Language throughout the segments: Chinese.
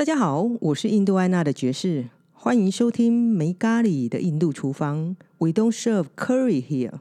大家好，我是印度安娜的爵士，欢迎收听没咖喱的印度厨房。We don't serve curry here。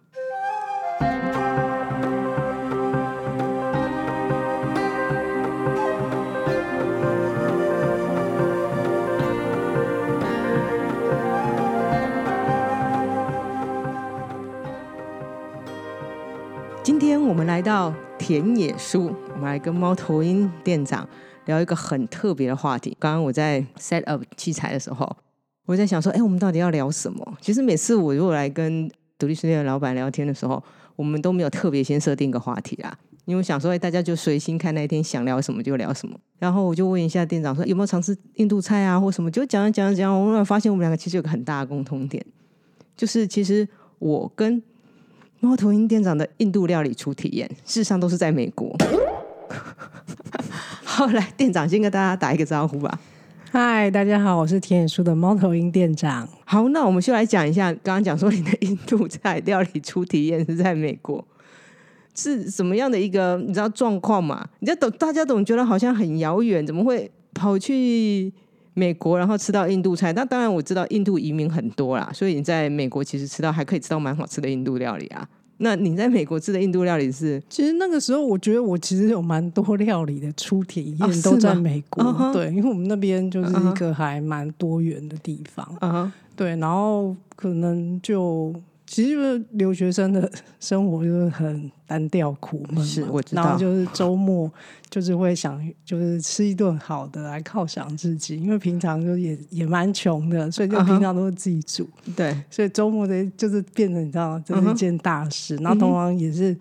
今天我们来到田野树，我们来跟猫头鹰店长聊一个很特别的话题。刚刚我在 set up 器材的时候，我在想说，哎，我们到底要聊什么？其实每次我如果来跟独立书店的老板聊天的时候，我们都没有特别先设定一个话题啦，因为我想说，哎，大家就随心看那一天想聊什么就聊什么。然后我就问一下店长说，有没有尝试印度菜啊，或什么？就讲讲讲，我突然发现我们两个其实有个很大的共通点，就是其实我跟猫头鹰店长的印度料理初体验，事实上都是在美国。好，来店长先跟大家打一个招呼吧。嗨，大家好，我是田野树的猫头鹰店长。好，那我们就来讲一下，刚刚讲说你的印度菜料理初体验是在美国，是什么样的一个你知道状况嘛？你知道懂，大家总觉得好像很遥远，怎么会跑去美国，然后吃到印度菜？那当然我知道印度移民很多啦，所以你在美国其实吃到还可以吃到蛮好吃的印度料理啊。那你在美国吃的印度料理是？其实那个时候，我觉得我其实有蛮多料理的初体哦验都在美国。对，因为我们那边就是一个还蛮多元的地方。对，然后可能就其实留学生的生活就是很单调苦闷，是我知道然后就是周末就是会想就是吃一顿好的来犒赏自己，因为平常就也也蛮穷的，所以就平常都是自己煮。对，所以周末的就是变成你知道吗，这是一件大事。然后同行也是，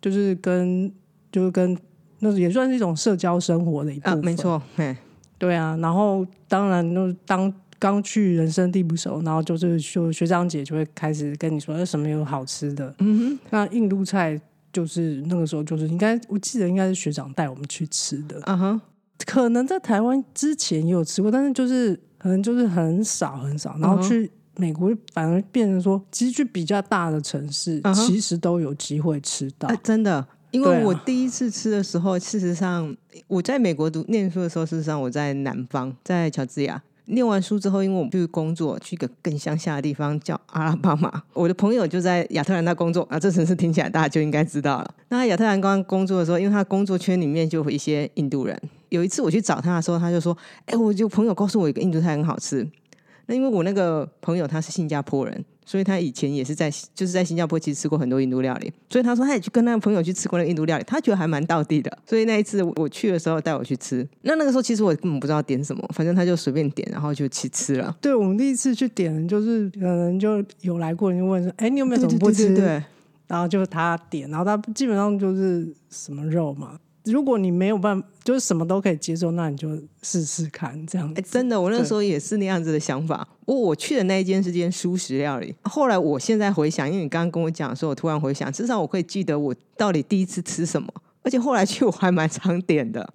就是跟就是跟那也算是一种社交生活的一部啊，分。没，错，对，对啊。然后当然就是当刚去人生地不熟，然后就是就学长姐就会开始跟你说，哎什么有好吃的。嗯哼。那印度菜就是那个时候就是应该我记得应该是学长带我们去吃的。哼，，啊哈，可能在台湾之前也有吃过，但是就是可能就是很少很少，然后嗯哼。去美国反而变成说，其实去比较大的城市，嗯哼。其实都有机会吃到。啊，真的，因为我第一次吃的时候，事实上我在美国读念书的时候，事实上我在南方，在乔治亚。念完书之后，因为我们去工作，去一个更乡下的地方叫阿拉巴马。我的朋友就在亚特兰大工作啊，这城市听起来大家就应该知道了。那他亚特兰大工作的时候，因为他工作圈里面就有一些印度人。有一次我去找他的时候，他就说：“哎、我就朋友告诉我一个印度菜很好吃。”那因为我那个朋友他是新加坡人，所以他以前也是在就是在新加坡其实吃过很多印度料理，所以他说他也去跟那个朋友去吃过那个印度料理，他觉得还蛮道地的。所以那一次我去的时候带我去吃，那那个时候其实我根本不知道点什么，反正他就随便点，然后就去吃了。对我们第一次去点，就是可能就有来过人就问说：“哎，你有没有什么不吃？”对对对然后就是他点，然后他基本上就是什么肉嘛。如果你没有办法，就是什么都可以接受，那你就试试看这样子。哎，真的，我那时候也是那样子的想法。我我去的那一间是间素食料理，后来我现在回想，因为你刚刚跟我讲的时候，我突然回想，至少我可以记得我到底第一次吃什么，而且后来去我还蛮常点的。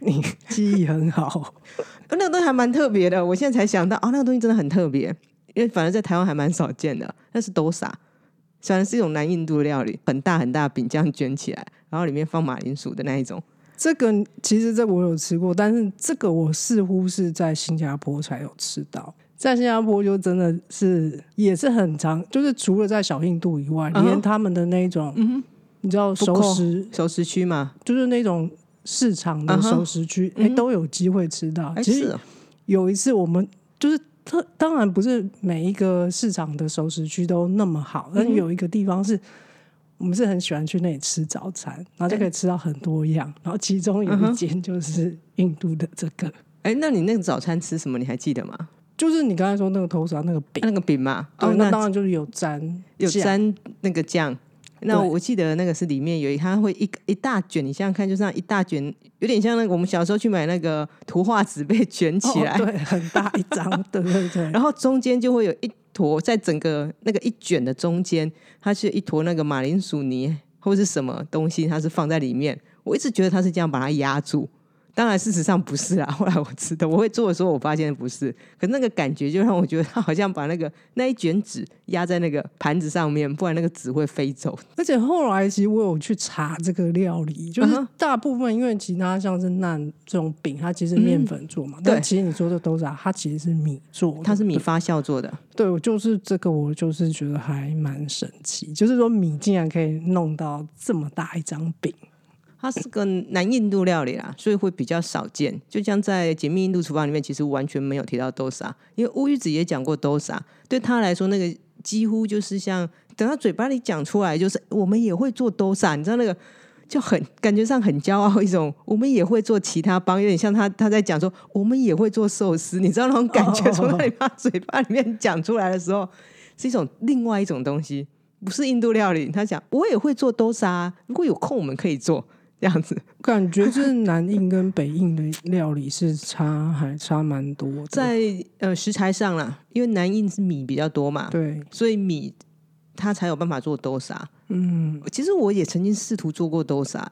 你记忆很好，那个东西还蛮特别的，我现在才想到，哦，那个东西真的很特别，因为反正在台湾还蛮少见的。那是 dosa，虽然是一种南印度料理，很大很大饼这样卷起来，然后里面放马铃薯的那一种。这个其实这我有吃过，但是这个我似乎是在新加坡才有吃到。在新加坡就真的是也是很长，就是除了在小印度以外，连他们的那一种，你知道熟食，熟食区嘛，就是那种市场的熟食区，哎、都有机会吃到。其实哦有一次我们就是特，当然不是每一个市场的熟食区都那么好，但是有一个地方是。我们是很喜欢去那里吃早餐，然后就可以吃到很多样，然后其中有一间就是印度的这个，哎，那你那个早餐吃什么？你还记得吗？就是你刚才说那个头上那个饼，那个饼嘛，对，哦，那那当然就是有沾有酱沾那个酱。那我记得那个是里面有一，它会一一大卷，你想想看，就像一大卷，有点像那个我们小时候去买那个图画纸被卷起来，哦对，很大一张，对对对，然后中间就会有一坨，在整个那个一卷的中间，它是一坨那个马铃薯泥或是什么东西，它是放在里面。我一直觉得它是这样把它压住，当然，事实上不是啊。后来我吃的，我会做的时候，我发现不是。可那个感觉就让我觉得，他好像把那个那一卷纸压在那个盘子上面，不然那个纸会飞走。而且后来其实我有去查这个料理，就是大部分因为其他像是那这种饼，它其实面粉做嘛。但，其实你说的都是啊，它其实是米做，它是米发酵做的。对，我就是这个，我就是觉得还蛮神奇，就是说米竟然可以弄到这么大一张饼。它是个南印度料理啦，所以会比较少见。就像在《解密印度厨房》里面，其实完全没有提到 dosa，因为乌鱼子也讲过 dosa，对他来说，那个几乎就是像等他嘴巴里讲出来，就是我们也会做 dosa，你知道那个就很感觉上很骄傲一种，我们也会做其他帮，有点像他他在讲说我们也会做寿司，你知道那种感觉从那里把嘴巴里面讲出来的时候，是一种另外一种东西，不是印度料理。他讲我也会做 dosa，如果有空我们可以做。这样子，感觉是南印跟北印的料理是差还差蛮多，在呃食材上啦，因为南印是米比较多嘛，对，所以米它才有办法做豆沙。嗯，其实我也曾经试图做过豆沙，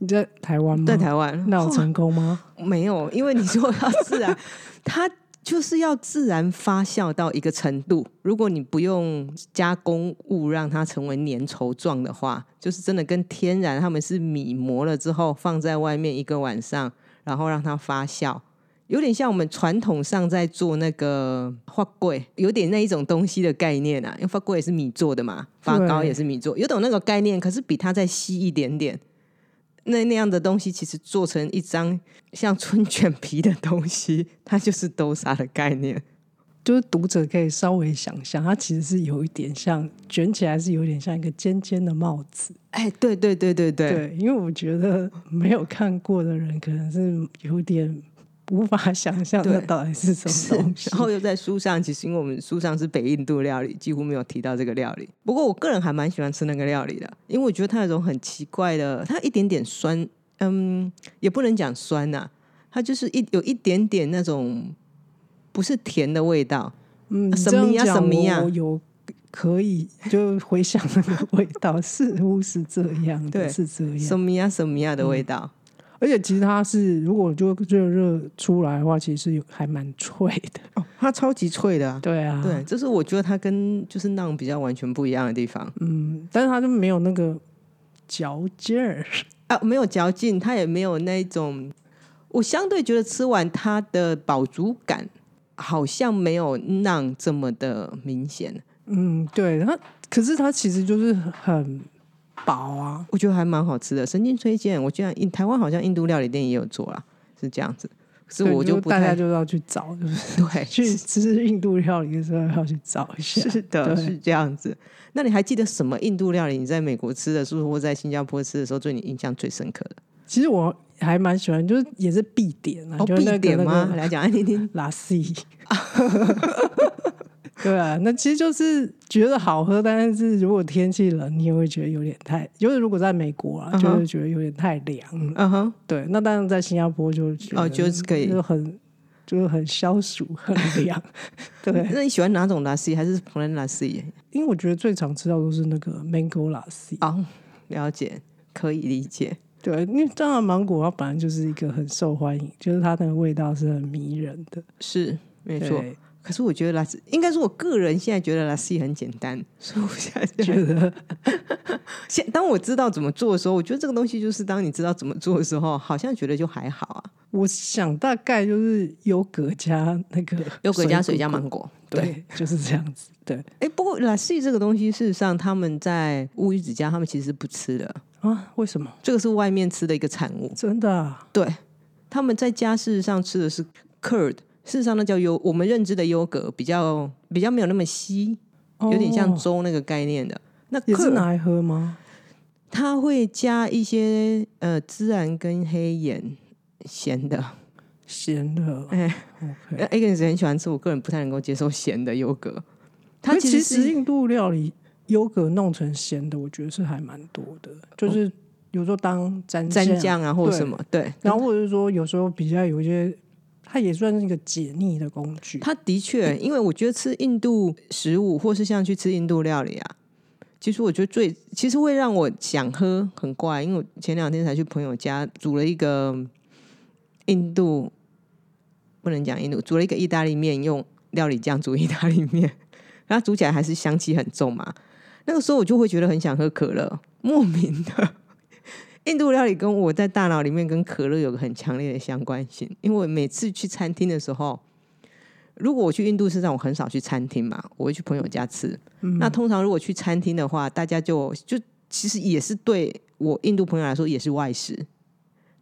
你在台湾吗？在台湾，那有成功吗？没有，因为你说要自然，它。就是要自然发酵到一个程度，如果你不用加工物让它成为粘稠状的话，就是真的跟天然他们是米磨了之后放在外面一个晚上，然后让它发酵，有点像我们传统上在做那个发柜，有点那一种东西的概念啊，因为发柜也是米做的嘛，发糕也是米做，有懂那个概念，可是比它再细一点点。那那样的东西，其实做成一张像春卷皮的东西，它就是豆沙的概念。就是读者可以稍微想象，它其实是有一点像卷起来，是有点像一个尖尖的帽子。哎，对对对对对，对，因为我觉得没有看过的人，可能是有点。无法想象那到底是什么东西，然后又在书上，其实因为我们书上是北印度料理，几乎没有提到这个料理。不过我个人还蛮喜欢吃那个料理的，因为我觉得它有种很奇怪的，它一点点酸，嗯，也不能讲酸呐，它就是一有一点点那种不是甜的味道。嗯，什么呀什么呀，有可以就回想那个味道，似乎是这样，的，是这样，什么呀什么呀的味道。而且其实它是，如果就热热出来的话，其实有还蛮脆的。哦，它超级脆的，啊。对啊，对，这是我觉得它跟就是那种比较完全不一样的地方，嗯，但是它就没有那个嚼劲儿。啊，没有嚼劲，它也没有那种，我相对觉得吃完它的饱足感好像没有那这么的明显，嗯，对，它可是它其实就是很。薄啊，我觉得还蛮好吃的。神经推荐，我居然印台湾好像印度料理店也有做啦，是这样子。是我就大家就要去找，就是 对，去吃印度料理的时候要去找一下。是的，是这样子。那你还记得什么印度料理？你在美国吃的，是不是或在新加坡吃的时候，对你印象最深刻的？其实我还蛮喜欢，就是也是必点啊，必点吗？来讲来听听，拉西。对啊，那其实就是觉得好喝，但是如果天气冷，你也会觉得有点太，就是如果在美国啊，就会觉得有点太凉。嗯哼，对，那当然在新加坡就哦，就是可以，就很就是很消暑，很凉。对，那你喜欢哪种拉西还是普通拉西？因为我觉得最常吃到都是那个 mango 拉西。哦，了解，可以理解。对，因为当然芒果它本来就是一个很受欢迎，就是它那个味道是很迷人的，是没错。可是我觉得拉丝，应该是我个人现在觉得拉丝很简单，所以我现在觉得，现当我知道怎么做的时候，我觉得这个东西就是当你知道怎么做的时候，好像觉得就还好啊。我想大概就是优格加那个优格加水加芒果，对，就是这样子。对，哎，不过拉丝这个东西，事实上他们在乌鱼子家，他们其实不吃的啊？为什么？这个是外面吃的一个产物，真的？对，他们在家事实上吃的是 curd。事实上，那叫优，我们认知的优格比较比较没有那么稀，有点像粥那个概念的。那也是拿来喝吗？它会加一些呃孜然跟黑盐，咸的，咸的。哎。A 个是很喜欢吃，我个人不太能够接受咸的优格。它其实印度料理优格弄成咸的，我觉得是还蛮多的，就是有时候当蘸蘸酱啊，或者什么对。然后或者是说，有时候比较有一些。它也算是一个解腻的工具。它的确，因为我觉得吃印度食物，或是像去吃印度料理啊，其实我觉得最其实会让我想喝很怪。因为我前两天才去朋友家煮了一个印度不能讲印度，煮了一个意大利面，用料理酱煮意大利面，然后煮起来还是香气很重嘛。那个时候我就会觉得很想喝可乐，莫名的。印度料理跟我在大脑里面跟可乐有个很强烈的相关性，因为我每次去餐厅的时候，如果我去印度市场我很少去餐厅嘛，我会去朋友家吃。那通常如果去餐厅的话，大家就就其实也是对我印度朋友来说也是外食，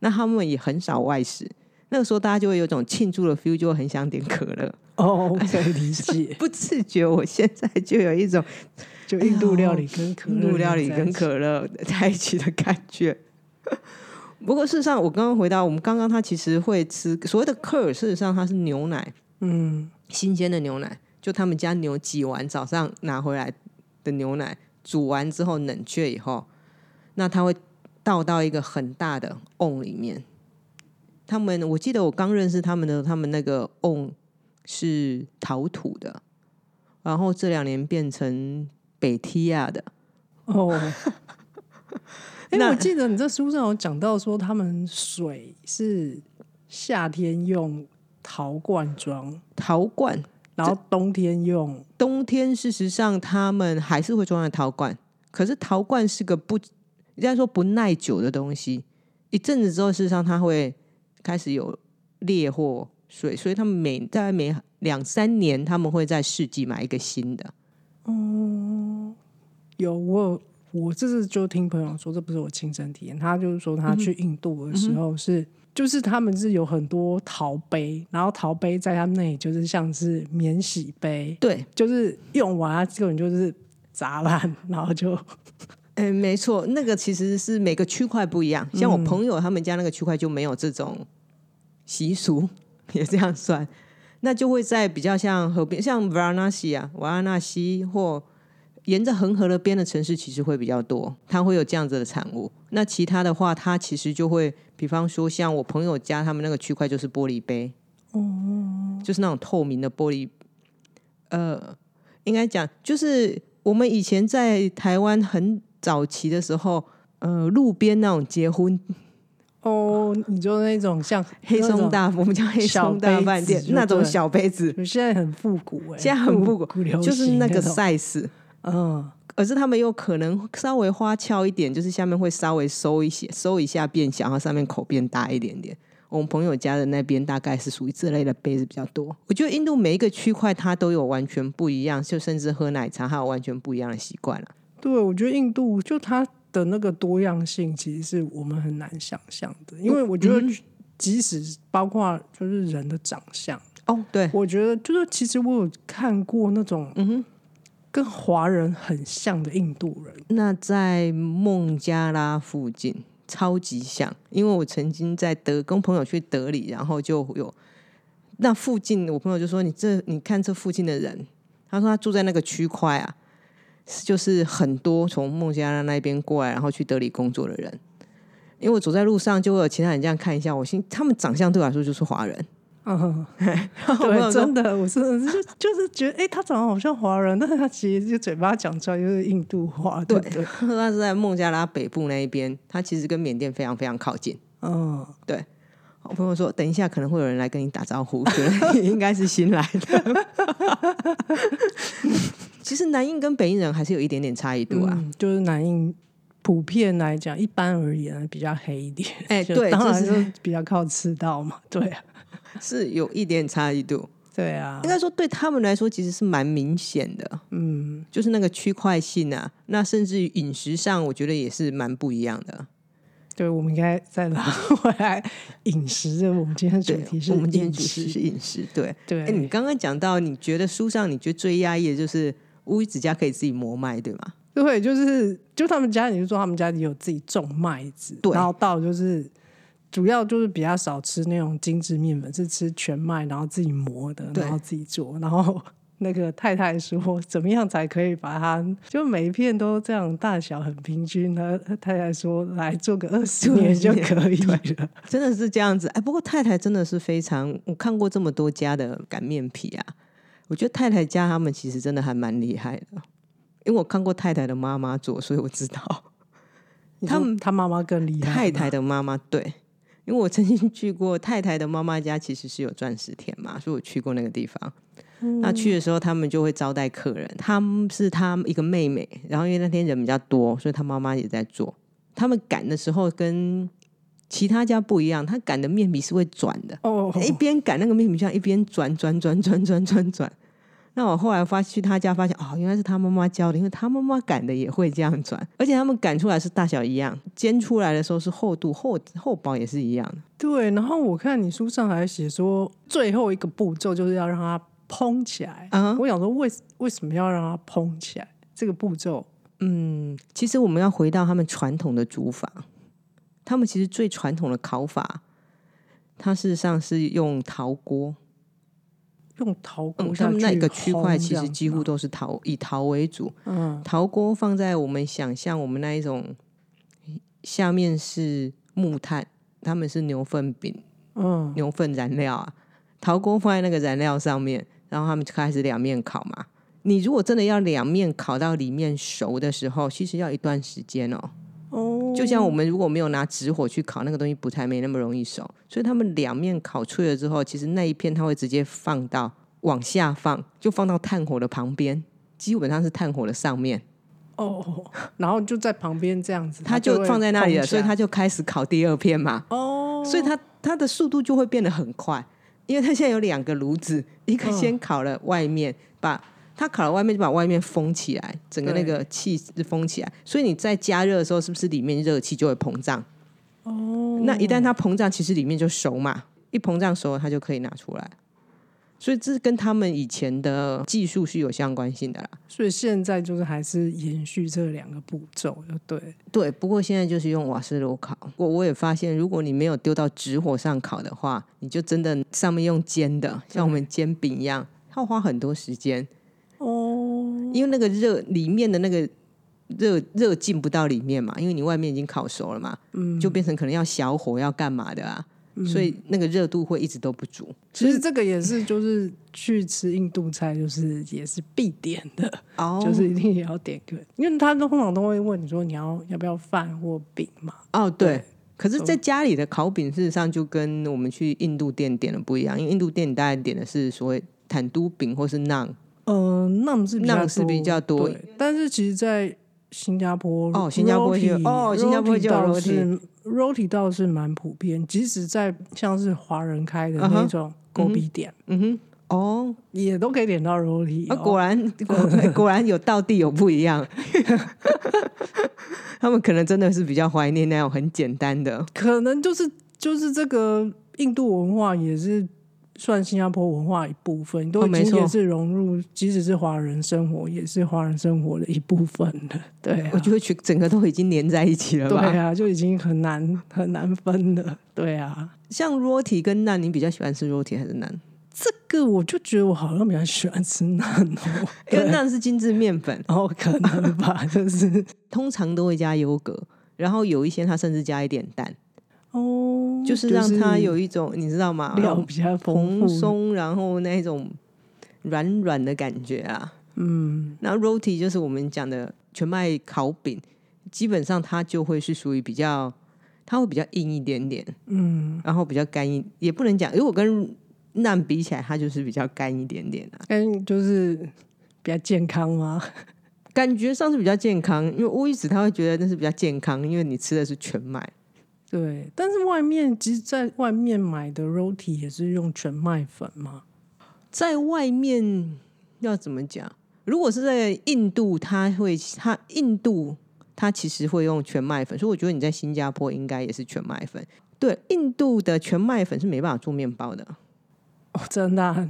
那他们也很少外食。那个时候大家就会有种庆祝的 feel，就会很想点可乐。哦，可以理解。不自觉，我现在就有一种就印度料理跟可乐印度料理跟可乐在一起的感觉。不过事实上，我刚刚回答我们刚刚，他其实会吃所谓的克尔，事实上它是牛奶，嗯，新鲜的牛奶，就他们家牛挤完早上拿回来的牛奶，煮完之后冷却以后，那他会倒到一个很大的瓮里面。他们我记得我刚认识他们的，他们那个瓮是陶土的，然后这两年变成北提亚的哦。哎，我记得你在书上有讲到说，他们水是夏天用陶罐装，陶罐，然后冬天用冬天。事实上，他们还是会装在陶罐，可是陶罐是个不人家说不耐久的东西。一阵子之后，事实上它会开始有裂或水，所以他们每大概每两三年，他们会在世纪买一个新的。哦，有我。我这次就听朋友说，这不是我亲身体验。他就是说，他去印度的时候是，就是他们是有很多陶杯，然后陶杯在他们那里就是像是免洗杯，对，就是用完它根本就是砸烂，然后就，嗯，没错，那个其实是每个区块不一样。像我朋友他们家那个区块就没有这种习俗，也这样算，那就会在比较像河边，像瓦拉纳西啊，瓦拉纳西或。沿着恒河的边的城市其实会比较多，它会有这样子的产物。那其他的话，它其实就会，比方说像我朋友家他们那个区块就是玻璃杯，哦，就是那种透明的玻璃。呃，应该讲就是我们以前在台湾很早期的时候，呃，路边那种结婚，哦，你就那种像黑松大，我们叫黑松大饭店那种小杯子，现在很复古哎，现在很复古，就是那个 size。嗯，可是他们又可能稍微花俏一点，就是下面会稍微收一些，收一下变小，然后上面口变大一点点。我们朋友家的那边大概是属于这类的杯子比较多。我觉得印度每一个区块它都有完全不一样，就甚至喝奶茶还有完全不一样的习惯了。对，我觉得印度就它的那个多样性，其实是我们很难想象的。因为我觉得，即使包括就是人的长相哦，对我觉得就是其实我有看过那种，嗯哼。跟华人很像的印度人，那在孟加拉附近超级像，因为我曾经在德跟朋友去德里，然后就有那附近，我朋友就说：“你这你看这附近的人，他说他住在那个区块啊，就是很多从孟加拉那边过来，然后去德里工作的人。因为我走在路上，就会有其他人这样看一下，我心他们长相对我来说就是华人。”嗯，对，真的，我是就就是觉得，哎，他长得好像华人，但是他其实就嘴巴讲出来就是印度话。对，他是在孟加拉北部那一边，他其实跟缅甸非常非常靠近。嗯，对。我朋友说，等一下可能会有人来跟你打招呼，应该是新来的。其实南印跟北印人还是有一点点差异度啊，就是南印普遍来讲，一般而言比较黑一点。哎，对，当然是比较靠赤道嘛，对。是有一点差异度，对啊，应该说对他们来说其实是蛮明显的，嗯，就是那个区块性啊，那甚至于饮食上，我觉得也是蛮不一样的。对，我们应该再拿回来饮食，我们今天主题是，我们今天主题是饮食，对对。哎，你刚刚讲到，你觉得书上你觉得最压抑的就是乌鱼子家可以自己磨麦，对吗？对，就是就他们家，你就说他们家里有自己种麦子，然后到就是。主要就是比较少吃那种精致面粉，是吃全麦，然后自己磨的，然后自己做。然后那个太太说，怎么样才可以把它就每一片都这样大小很平均呢？太太说，来做个 二十年就可以了，真的是这样子。哎，不过太太真的是非常，我看过这么多家的擀面皮啊，我觉得太太家他们其实真的还蛮厉害的，因为我看过太太的妈妈做，所以我知道他们他妈妈更厉害。太太的妈妈对。因为我曾经去过太太的妈妈家，其实是有钻石田嘛，所以我去过那个地方。那去的时候，他们就会招待客人。他们是他一个妹妹，然后因为那天人比较多，所以他妈妈也在做。他们擀的时候跟其他家不一样，他擀的面皮是会转的，哦，一边擀那个面皮像一边转转转转转转转。那我后来发去他家发现，哦，原来是他妈妈教的，因为他妈妈擀的也会这样转，而且他们擀出来是大小一样，煎出来的时候是厚度厚厚薄也是一样的。对。然后我看你书上还写说，最后一个步骤就是要让它蓬起来。啊我想说为为什么要让它蓬起来？这个步骤嗯，其实我们要回到他们传统的煮法，他们其实最传统的烤法，它事实上是用陶锅，用陶锅他们那一个区块其实几乎都是陶，以陶为主。嗯陶锅放在我们想象我们那一种下面是木炭，他们是牛粪饼、嗯牛粪燃料啊。陶锅放在那个燃料上面，然后他们就开始两面烤嘛。你如果真的要两面烤到里面熟的时候，其实要一段时间哦。哦，就像我们如果没有拿直火去烤，那个东西不太没那么容易熟，所以他们两面烤脆了之后，其实那一片它会直接放到往下放，就放到炭火的旁边，基本上是炭火的上面，哦，然后就在旁边这样子，它就放在那里了，所以它就开始烤第二片嘛，哦，所以它它的速度就会变得很快，因为它现在有两个炉子，一个嗯。先烤了外面，把它烤了外面就把外面封起来，整个那对个气是封起来，所以你在加热的时候，是不是里面热气就会膨胀？哦，那一旦它膨胀，其实里面就熟嘛，一膨胀熟了，它就可以拿出来。所以这跟他们以前的技术是有相关性的啦。所以现在就是还是延续这两个步骤，就对，对，不过现在就是用瓦斯炉烤。我我也发现，如果你没有丢到直火上烤的话，你就真的上面用煎的，像我们煎饼一样，要花很多时间，哦，因为那个热里面的那个热热进不到里面嘛，因为你外面已经烤熟了嘛，嗯，就变成可能要小火要干嘛的啊，所以那个热度会一直都不足。其实这个也是，就是去吃印度菜，就是也是必点的，哦就是一定也要点个，因为他都通常都会问你说你要要不要饭或饼嘛，哦，对对。可是，在家里的烤饼，事实上就跟我们去印度店点的不一样，因为印度店你大概点的是所谓坦都饼或是 naan。呃，那是比较那是比较多对但是其实，在新加坡哦新加坡就 roti- 哦新加坡就有 roti 倒 roti 是 roti 倒是蛮普遍，即使在像是华人开的那种勾比店，嗯哼，哦，也都可以点到 roti。果然果果然有道地有不一样。他们可能真的是比较怀念那种很简单的。可能就是就是这个印度文化也是算新加坡文化一部分，都已经也是融入，即使是华人生活，也是华人生活的一部分了。对、啊，我觉得全整个都已经连在一起了对？啊，就已经很难很难分了。对啊，像 roti 跟 naan，你比较喜欢吃 roti 还是 naan？这个我就觉得我好像比较喜欢吃蛋哦，因为对 naan 是精致面粉，然后可能吧，就是通常都会加优格，然后有一些它甚至加一点蛋。哦，就是让它有一种你知道吗？料比较丰富。蓬松，然后那种软软的感觉啊。嗯，那 roti 就是我们讲的全麦烤饼，基本上它就会是属于比较，它会比较硬一点点，嗯，然后比较干一，也不能讲，如果跟蛋比起来，它就是比较干一点点啊。干就是比较健康吗？感觉上是比较健康，因为乌鱼子他会觉得那是比较健康，因为你吃的是全麦。对，但是外面其实在外面买的 roti 也是用全麦粉嘛。在外面要怎么讲？如果是在印度，他会他印度他其实会用全麦粉，所以我觉得你在新加坡应该也是全麦粉。对，印度的全麦粉是没办法做面包的，哦，真的啊、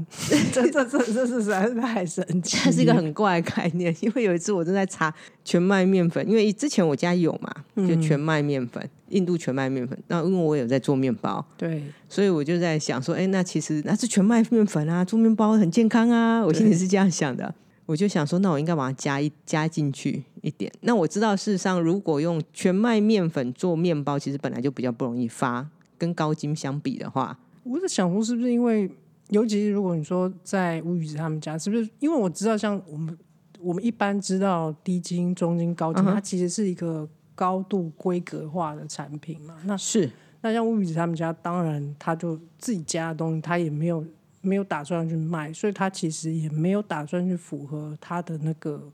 这这这这是实在是太神奇了，它是一个很怪的概念。因为有一次我正在查全麦面粉，因为之前我家有嘛，就全麦面粉，印度全麦面粉。那因为我有在做面包，对所以我就在想说，哎、那其实那是全麦面粉啊，做面包很健康啊，我心里是这样想的。我就想说，那我应该把它加一加进去一点。那我知道，事实上，如果用全麦面粉做面包，其实本来就比较不容易发，跟高筋相比的话，我在想说，是不是因为，尤其是如果你说在吴宇子他们家，是不是因为我知道，像我们我们一般知道低筋、中筋、高筋，嗯它其实是一个高度规格化的产品嘛？那是那像乌鱼子他们家，当然他就自己家的东西，他也没有没有打算去卖，所以他其实也没有打算去符合他的那个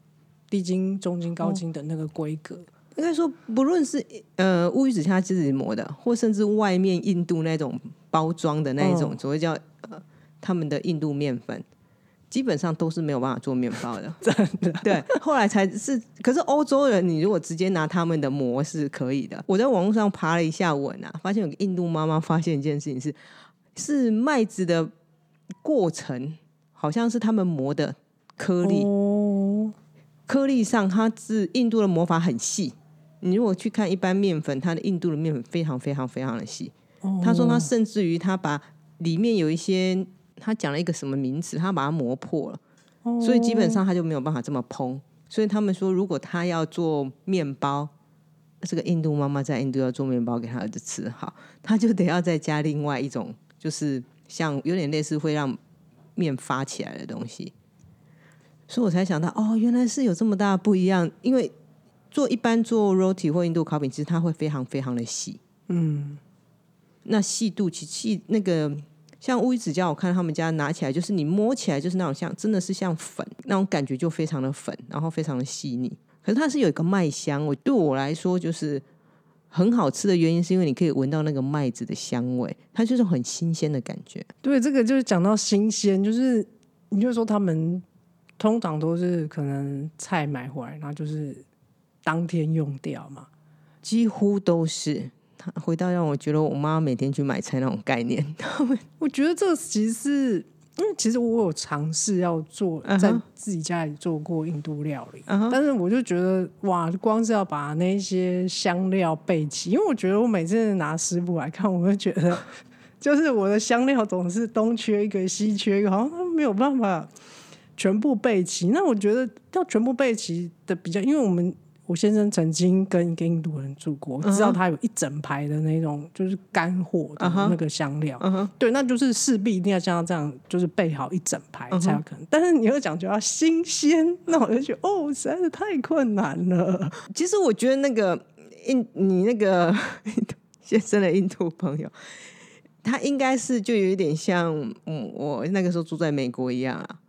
低筋、中筋、高筋的那个规格。应该说，不论是呃乌鱼子他自己磨的，或甚至外面印度那种包装的那一种，所谓叫呃他们的印度面粉，基本上都是没有办法做面包的。真的，对，后来才是。可是欧洲人，你如果直接拿他们的磨是可以的。我在网络上爬了一下文啊，发现有个印度妈妈发现一件事情是，是麦子的过程好像是他们磨的颗粒，颗粒上它是印度的磨法很细。你如果去看一般面粉，它的印度的面粉非常非常非常的细。他说他甚至于他把里面有一些，他讲了一个什么名词，他把它磨破了，所以基本上他就没有办法这么烹。所以他们说，如果他要做面包，这个印度妈妈在印度要做面包给他儿子吃，好，他就得要再加另外一种，就是像有点类似会让面发起来的东西。所以我才想到，哦，原来是有这么大不一样，因为。做一般做 roti 或印度烤饼，其实它会非常非常的细。嗯，那细度其细那个像乌鱼子酱，我看他们家拿起来，就是你摸起来就是那种像真的是像粉那种感觉，就非常的粉，然后非常的细腻。可是它是有一个麦香，我对我来说就是很好吃的原因，是因为你可以闻到那个麦子的香味，它就是很新鲜的感觉。对，这个就是讲到新鲜，就是你就说他们通常都是可能菜买回来，然后就是。当天用掉嘛，几乎都是。他回到让我觉得我妈每天去买菜那种概念。我觉得这其实是，因为其实我有尝试要做，在自己家里做过印度料理，但是我就觉得哇，光是要把那些香料备齐，因为我觉得我每次拿食谱来看，我就觉得就是我的香料总是东缺一个西缺一个，好像没有办法全部备齐。那我觉得要全部备齐的比较，因为我们。我先生曾经跟一个印度人住过，知道他有一整排的那种就是干货的那个香料，对，那就是势必一定要像他这样，就是备好一整排才有可能。但是你又讲究要新鲜，那我就觉得哦，实在是太困难了。其实我觉得那个印你那个 先生的印度朋友，他应该是就有一点像嗯，我那个时候住在美国一样啊。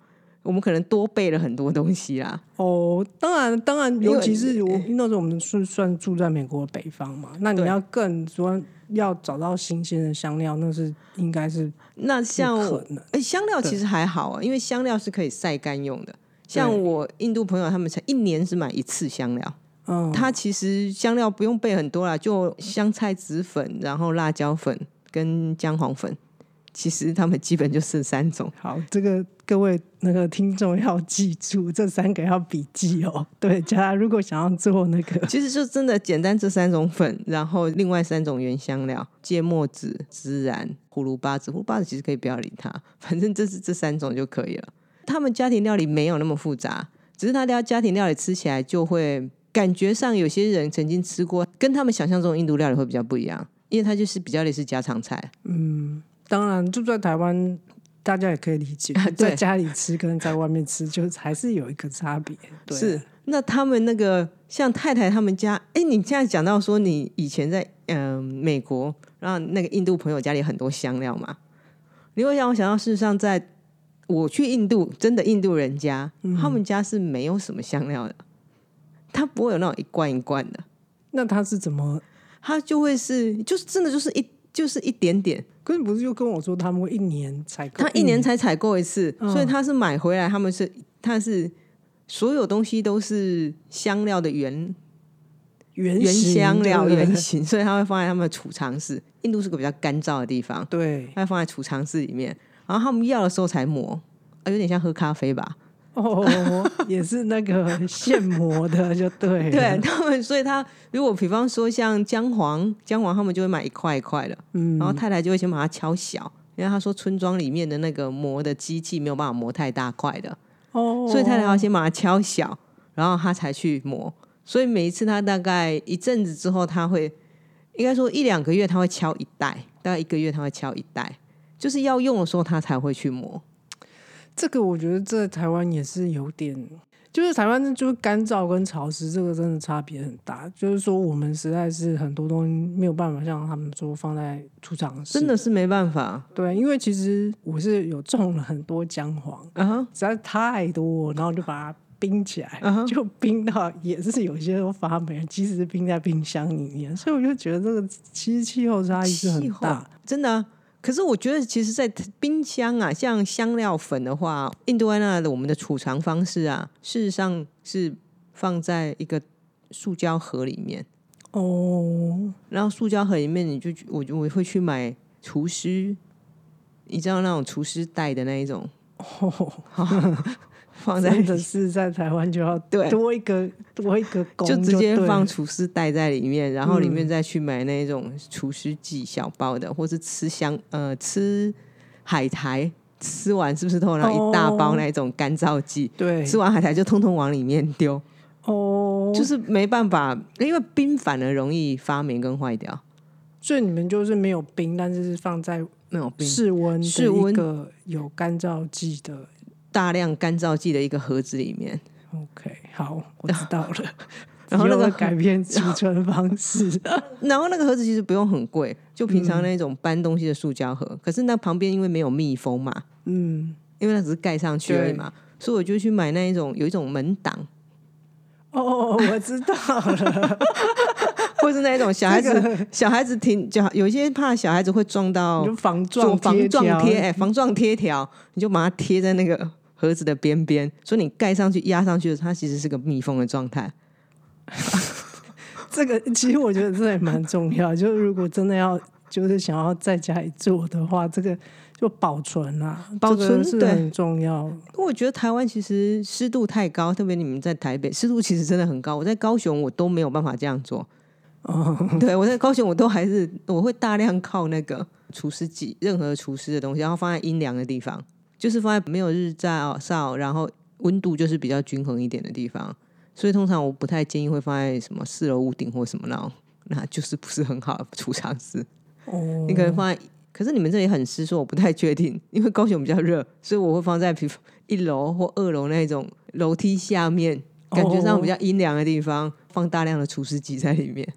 我们可能多备了很多东西啦。哦，当然，当然，尤其是我那时候我们是算住在美国北方嘛，那你要更说要找到新鲜的香料，那是应该是那像可能。哎，香料其实还好啊，因为香料是可以晒干用的。像我印度朋友他们才一年只买一次香料，嗯，他其实香料不用备很多啦，就香菜籽粉，然后辣椒粉跟姜黄粉。其实他们基本就剩三种。好，这个各位那个听众要记住，这三个要笔记哦。对，家如果想要做那个，其实就真的简单，这三种粉，然后另外三种原香料：芥末籽、孜然、葫芦巴籽。葫芦巴籽其实可以不要理它，反正这是这三种就可以了。他们家庭料理没有那么复杂，只是他家家庭料理吃起来就会感觉上，有些人曾经吃过，跟他们想象中的印度料理会比较不一样，因为它就是比较类似家常菜。嗯。当然，住在台湾，大家也可以理解，在家里吃跟在外面吃，就还是有一个差别。对是，那他们那个像太太他们家，哎，你现在讲到说你以前在嗯美国，然后那个印度朋友家里很多香料嘛，你会让我想到，事实上，在我去印度，真的印度人家，他们家是没有什么香料的，他不会有那种一罐一罐的。那他是怎么？他就会是，就是真的就是一就是一点点。可是不是就跟我说他们会一年采购？他一年才采购一次，所以他是买回来，他们是他是所有东西都是香料的原原原香料原型，所以他会放在他们的储藏室。印度是个比较干燥的地方，对，他会放在储藏室里面，然后他们要的时候才磨，啊，有点像喝咖啡吧。哦，也是那个现磨的，就对。对他们，所以他如果比方说像姜黄，姜黄他们就会买一块一块的，嗯，然后太太就会先把它敲小，因为他说村庄里面的那个磨的机器没有办法磨太大块的，哦，所以太太要先把它敲小，然后他才去磨。所以每一次他大概一阵子之后，他会应该说一两个月他会敲一袋，大概一个月他会敲一袋，就是要用的时候他才会去磨。这个我觉得在台湾也是有点，就是台湾就是干燥跟潮湿，这个真的差别很大。就是说，我们实在是很多东西没有办法像他们说放在储藏室，真的是没办法。对，因为其实我是有种了很多姜黄，啊哈，实在太多，然后就把它冰起来，就冰到也是有些都发霉，即使是冰在冰箱里面，所以我就觉得这个其实气候差异是很大。真的啊、可是我觉得，其实，在冰箱啊，像香料粉的话，印度安纳的我们的储藏方式啊，事实上是放在一个塑胶盒里面，哦，然后塑胶盒里面，你就我就我会去买厨师，你知道那种厨师袋的那一种，放在真的是在台湾就要 对多一个多一个工，就直接放厨师袋在里面，然后里面嗯再去买那种厨师剂小包的，或是吃香呃吃海苔，吃完是不是都有那一大包哦那种干燥剂？对吃完海苔就通通往里面丢，哦，就是没办法，因为冰反而容易发霉跟坏掉。所以你们就是没有冰，但是是放在没有冰，室温室温一个有干燥剂的。大量干燥剂的一个盒子里面，OK，好，我知道了。然后那个改变储存方式。然后那个盒子其实不用很贵，就平常那种搬东西的塑胶盒。可是那旁边因为没有密封嘛，嗯，因为那只是盖上去而已嘛，所以我就去买那一种有一种门挡，哦我知道了。或是那一种小孩子、这个小孩子停，就有一些怕小孩子会撞到防做撞防撞贴，哎、防撞贴条，你就把它贴在那个盒子的边边，所以你盖上去、压上去的时候，它其实是个密封的状态。这个 其实我觉得这也蛮重要。就是如果真的要，就是想要在家里做的话，这个就保存啊，保这个存是很重要。我觉得台湾其实湿度太高，特别你们在台北，湿度其实真的很高。我在高雄我都没有办法这样做。哦，对我在高雄我都还是我会大量靠那个除湿剂，任何除湿的东西，然后放在阴凉的地方，就是放在没有日照照，然后温度就是比较均衡一点的地方。所以通常我不太建议会放在什么四楼屋顶或什么那种，那就是不是很好的储藏室。哦你可能放在，可是你们这里很湿，所以我不太确定，因为高雄比较热，所以我会放在比如一楼或二楼那种楼梯下面，感觉上比较阴凉的地方，放大量的除湿机在里面，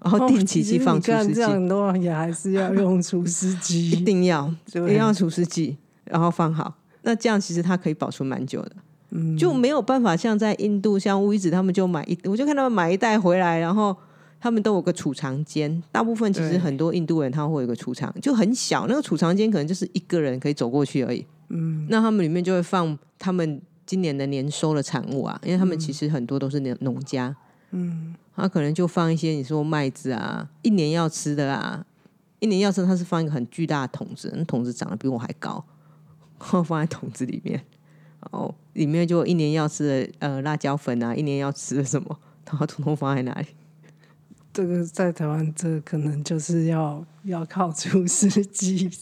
然后定期去放除湿机，哦这样都也还是要用除湿一。定要一定要除湿机，然后放好。那这样其实它可以保存蛮久的，嗯。就没有办法像在印度，像乌伊子他们就买一，我就看他们买一袋回来，然后他们都有个储藏间。大部分其实很多印度人他会有个储藏，就很小，那个储藏间可能就是一个人可以走过去而已。嗯，那他们里面就会放他们今年的年收的产物啊，因为他们其实很多都是农农家，嗯，他可能就放一些你说麦子啊，一年要吃的啊，一年要吃，他是放一个很巨大的桶子，那桶子长得比我还高，放在桶子里面，然后里面就一年要吃的呃辣椒粉啊，一年要吃的什么，然后统统放在那里。这个在台湾，这个可能就是要要靠厨师机。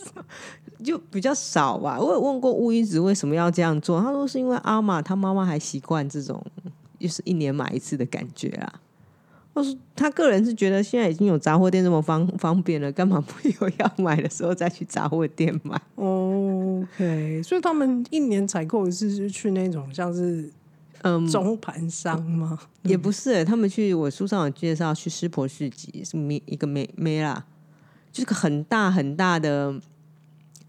就比较少吧。我有问过乌一子为什么要这样做，他说是因为阿玛他妈妈还习惯这种就是一年买一次的感觉啦。我说他个人是觉得现在已经有杂货店这么方方便了，干嘛不 有要买的时候再去杂货店买？OK，所以他们一年采购一次是去那种像是嗯，中盘商吗？也不是，他们去我书上有介绍去湿婆市集，是梅一个梅梅啦，就是个很大很大的，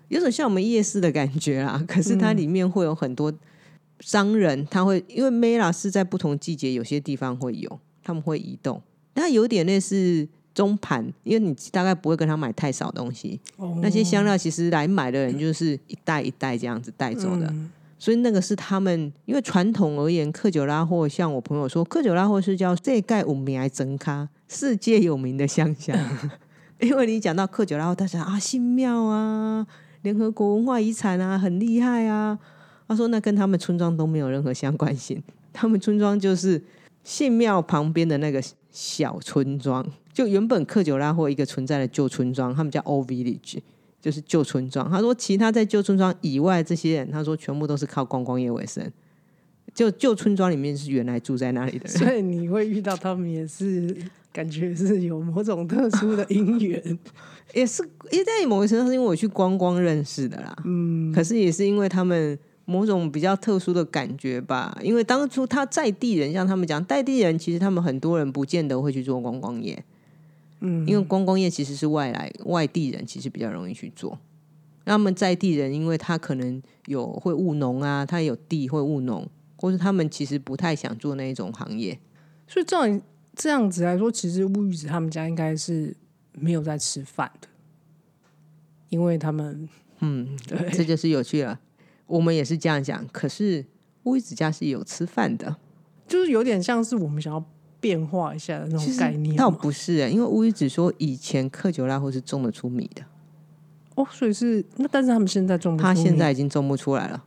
有种像我们夜市的感觉啦。可是它里面会有很多商人，他会因为梅拉是在不同季节，有些地方会有，他们会移动，那有点类似中盘，因为你大概不会跟他买太少东西。哦那些香料其实来买的人就是一袋一袋这样子带走的。嗯所以那个是他们，因为传统而言，克久拉货像我朋友说，克久拉货是叫这盖五名来真咖，世界有名的香香。因为你讲到克久拉货，他讲啊新庙啊，联合国文化遗产啊，很厉害啊。他说那跟他们村庄都没有任何相关性，他们村庄就是信庙旁边的那个小村庄，就原本克久拉或一个存在的旧村庄，他们叫 Old Village。就是旧村庄。他说，其他在旧村庄以外这些人，他说全部都是靠观光业为生。就旧村庄里面是原来住在那里的人，所以你会遇到他们也是感觉是有某种特殊的因缘。也是也在某一程度上是因为我去观光认识的啦。嗯，可是也是因为他们某种比较特殊的感觉吧。因为当初他在地人，像他们讲，在地人其实他们很多人不见得会去做观光业，嗯，因为观光业其实是外来外地人，其实比较容易去做。那么在地人，因为他可能有会务农啊，他有地会务农，或是他们其实不太想做那一种行业。所以这样这样子来说，其实乌鱼子他们家应该是没有在吃饭的，因为他们嗯，对这就是有趣了。我们也是这样讲，可是乌鱼子家是有吃饭的，就是有点像是我们想要变化一下的那种概念倒。不是、欸，因为乌鱼子说以前克久拉或是种得出米的，哦，所以是那，但是他们现在种不他现在已经种不出来了，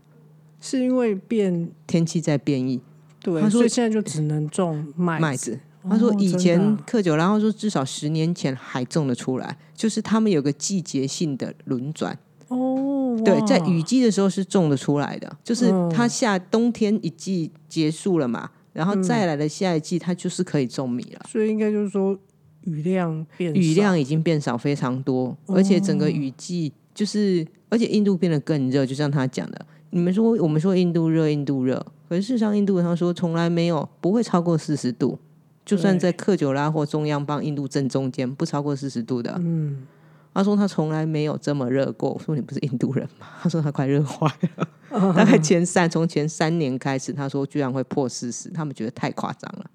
是因为变天气在变异。对，他说所以现在就只能种麦麦子。他说以前啊克久拉，他说至少十年前还种得出来，就是他们有个季节性的轮转。哦，对，在雨季的时候是种得出来的，就是嗯。它下冬天一季结束了嘛，然后再来的下一季，它就是可以种米了。所以应该就是说雨量变雨量已经变少非常多，而且整个雨季就是，而且印度变得更热，就像他讲的。你们说我们说印度热，印度热，可是事实上印度他说从来没有不会超过四十度，就算在克久拉或中央邦印度正中间不超过四十度的。嗯，他说他从来没有这么热过。我说你不是印度人吗？他说他快热坏了。大概前三从前三年开始，他说居然会破四十，他们觉得太夸张了。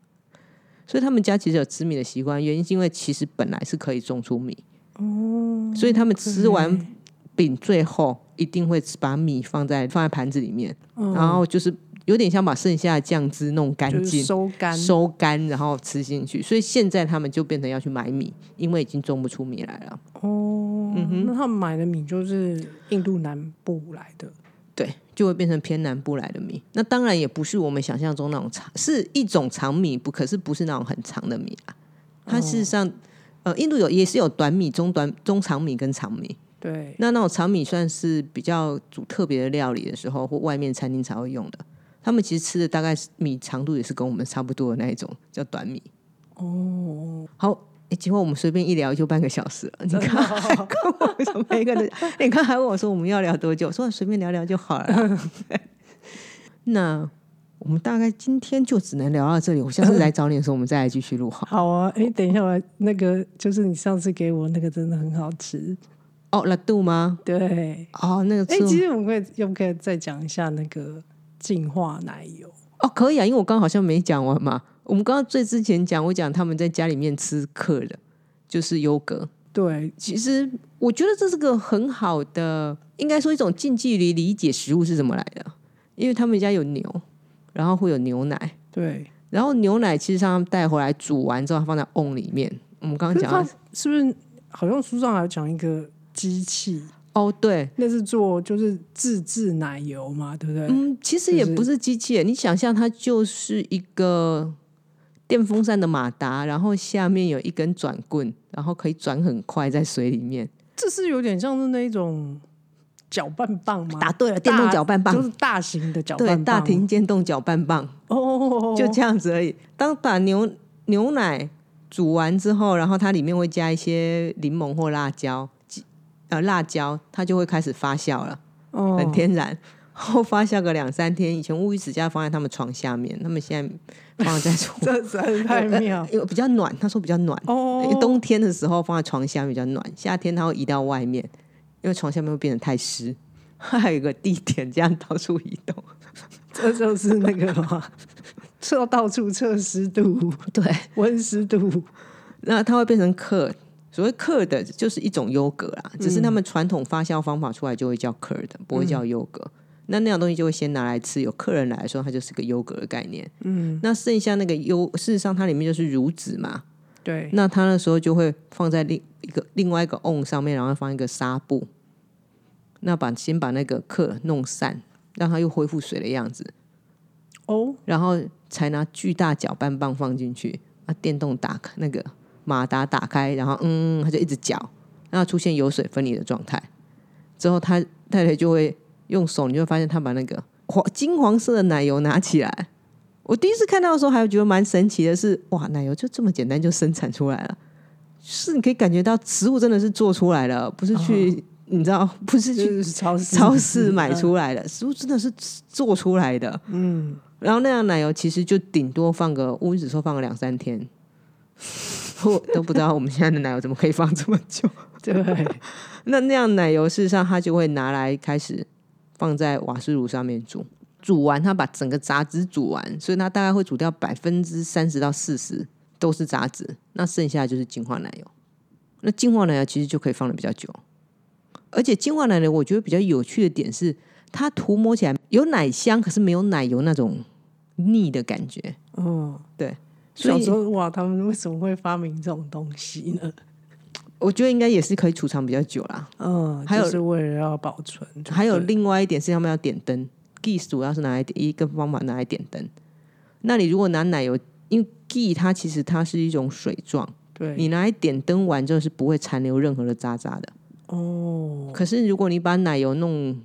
所以他们家其实有吃米的习惯，原因是因为其实本来是可以种出米，哦，所以他们吃完对饼最后一定会把米放在放在盘子里面，嗯然后就是有点像把剩下的酱汁弄干就是净。收干，收干，然后吃进去，所以现在他们就变成要去买米，因为已经种不出米来了。哦，嗯哼那他们买的米就是印度南部来的，对，就会变成偏南部来的米。那当然也不是我们想象中那种长，是一种长米，不可是不是那种很长的米啊。它事实上，呃，印度有也是有短米、中短、中长米跟长米。对，那那种长米算是比较煮特别的料理的时候，或外面餐厅才会用的。他们其实吃的大概是米长度也是跟我们差不多的那一种，叫短米。哦，好，诶结果我们随便一聊就半个小时了。你看，还 跟我说每个人，你看还问我说我们要聊多久？我说随便聊聊就好了。那我们大概今天就只能聊到这里。我下次来找你的时候，我们再来继续录好。好啊，哎，等一下，我那个就是你上次给我那个真的很好吃，哦，拉杜吗？对，哦，那个哎，吃其实我们可以要不可以再讲一下那个净化奶油？哦，可以啊，因为我刚刚好像没讲完嘛。我们刚刚最之前讲，我讲他们在家里面吃客的，就是优格。对，其实我觉得这是个很好的，应该说一种近距离理解食物是怎么来的，因为他们家有牛，然后会有牛奶，对，然后牛奶其实上他们带回来煮完之后放在瓮里面。我们刚刚讲到是不是好像书上还有讲一个机器，哦，对，那是做就是自制奶油嘛，对不对？嗯，其实也不是机器人，你想象它就是一个电风扇的马达，然后下面有一根转棍，然后可以转很快在水里面。这是有点像是那种搅拌棒吗？答对了，电动搅拌棒，就是大型的搅，拌棒，大型电动搅拌棒，哦，就这样子而已。当把牛牛奶煮完之后，然后它里面会加一些柠檬或辣椒，鸡呃辣椒，它就会开始发酵了，哦很天然。后发酵个两三天，以前乌鱼子酱放在他们床下面，他们现在放在 床，这实在是太妙 因为比较暖，他说比较暖。哦因为冬天的时候放在床下面比较暖，夏天它会移到外面，因为床下面会变得太湿。还有一个地点，这样到处移动。这就是那个嘛，测到处测湿度、对，温湿度，那它会变成克。所谓克的，就是一种优格啦，只是他们传统发酵方法出来就会叫克的，不会叫优格。那那样东西就会先拿来吃，有客人来的时候，它就是个优格的概念。嗯，那剩下那个优，事实上它里面就是乳脂嘛，对，那它那时候就会放在另一个另外一个瓮上面，然后放一个纱布，那把先把那个克弄散，让它又恢复水的样子，哦，然后才拿巨大搅拌棒放进去，啊，电动打开那个马达打开，然后嗯，它就一直搅，然后出现油水分离的状态，之后他太太就会用手，你就会发现他把那个黄金黄色的奶油拿起来。我第一次看到的时候，还觉得蛮神奇的是，哇，奶油就这么简单就生产出来了，是你可以感觉到食物真的是做出来了，不是去你知道不是去超市超市买出来的，食物真的是做出来的。嗯，然后那样奶油其实就顶多放个，我只说放个两三天，我 都不知道我们现在的奶油怎么可以放这么久。对，那那样奶油事实上它就会拿来开始放在瓦斯炉上面煮，煮完它把整个杂质煮完，所以它大概会煮掉百分之三十到四十都是杂质，那剩下就是精化奶油。那精化奶油其实就可以放的比较久，而且精化奶油我觉得比较有趣的点是，它涂抹起来有奶香，可是没有奶油那种腻的感觉。哦，对，想说哇，他们为什么会发明这种东西呢？我觉得应该也是可以储藏比较久啦。嗯，还有就是为了要保存，就还有另外一点是他们要点灯，ghee 主要是拿来点一个方法拿来点灯。那你如果拿奶油，因为 ghee 它其实它是一种水状，对你拿来点灯完之后是不会残留任何的渣渣的。哦，可是如果你把奶油弄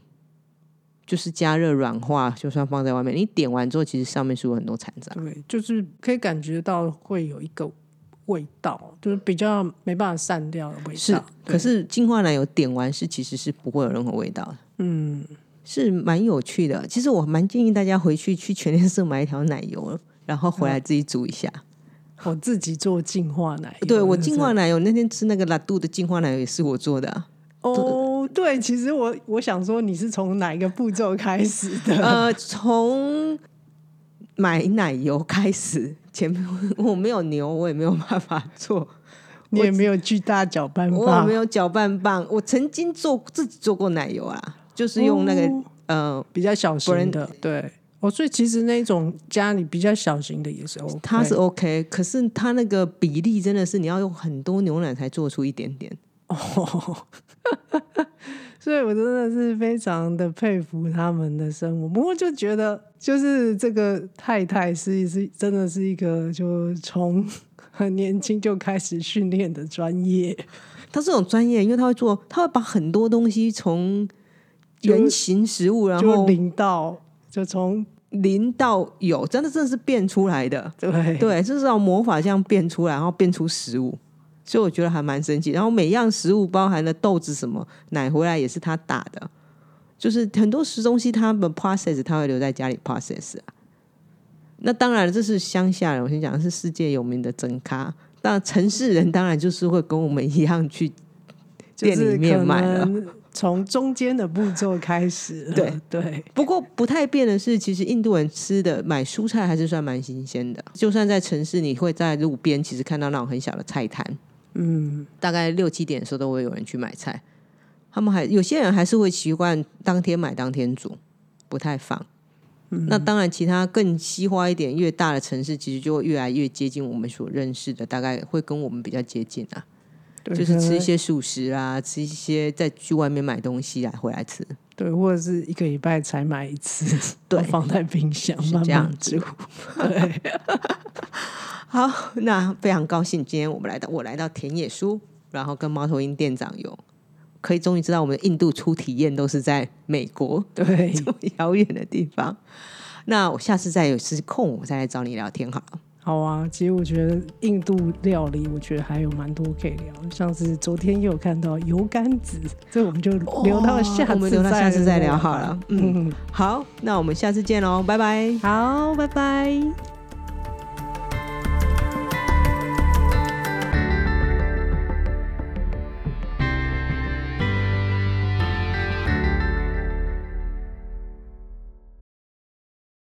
就是加热软化，就算放在外面，你点完之后其实上面是有很多残渣。对，就是可以感觉到会有一个味道，就是比较没办法散掉的味道。是，可是净化奶油点完是其实是不会有任何味道的。嗯，是蛮有趣的。其实我蛮建议大家回去去全联社买一条奶油，然后回来自己煮一下。我自己做净化奶油，对我净化奶油那天吃那个拉杜的净化奶油也是我做的、啊。哦，对，其实我我想说你是从哪一个步骤开始的？呃，从买奶油开始，前面我没有牛，我也没有办法做。你也没有巨大搅拌棒我棒，没有搅拌棒，我曾经做自己做过奶油啊，就是用那个、哦呃，比较小型的，对。哦，所以其实那种家里比较小型的也是 OK，它是 OK，可是它那个比例真的是你要用很多牛奶才做出一点点。哦，所以我真的是非常的佩服他们的生活。不过就觉得，就是这个太太是是真的是一个就从很年轻就开始训练的专业，他这种专业，因为他会做，他会把很多东西从就原型食物，然后就零到就从零到有，真的真的是变出来的。对对，就是这种魔法这样变出来，然后变出食物，所以我觉得还蛮神奇。然后每样食物包含了豆子什么奶回来也是他打的，就是很多食东西他们 process 他会留在家里 process 啊。那当然这是乡下人，我先讲是世界有名的真咖。那城市人当然就是会跟我们一样去店里面买了。从中间的步骤开始了，对对，不过不太变的是，其实印度人吃的买蔬菜还是算蛮新鲜的。就算在城市，你会在路边其实看到那种很小的菜摊，嗯，大概六七点的时候都会有人去买菜。他们还有些人还是会习惯当天买当天煮，不太放。那当然，其他更西化一点、越大的城市，其实就会越来越接近我们所认识的，大概会跟我们比较接近啊。就是吃一些素食啊，吃一些再去外面买东西来回来吃。对，或者是一个礼拜才买一次，对 放在冰箱这样慢煮，对。好，那非常高兴，今天我们来到我来到田野书，然后跟猫头鹰店长有可以终于知道我们的印度初体验都是在美国对，这么遥远的地方。那我下次再有时空，我再来找你聊天好了。好啊。其实我觉得印度料理，我觉得还有蛮多可以聊，像是昨天又有看到油甘子，所以我们就留到下次、哦我们留到下次再聊好了。嗯，嗯，好，那我们下次见喽，拜拜。好，拜拜。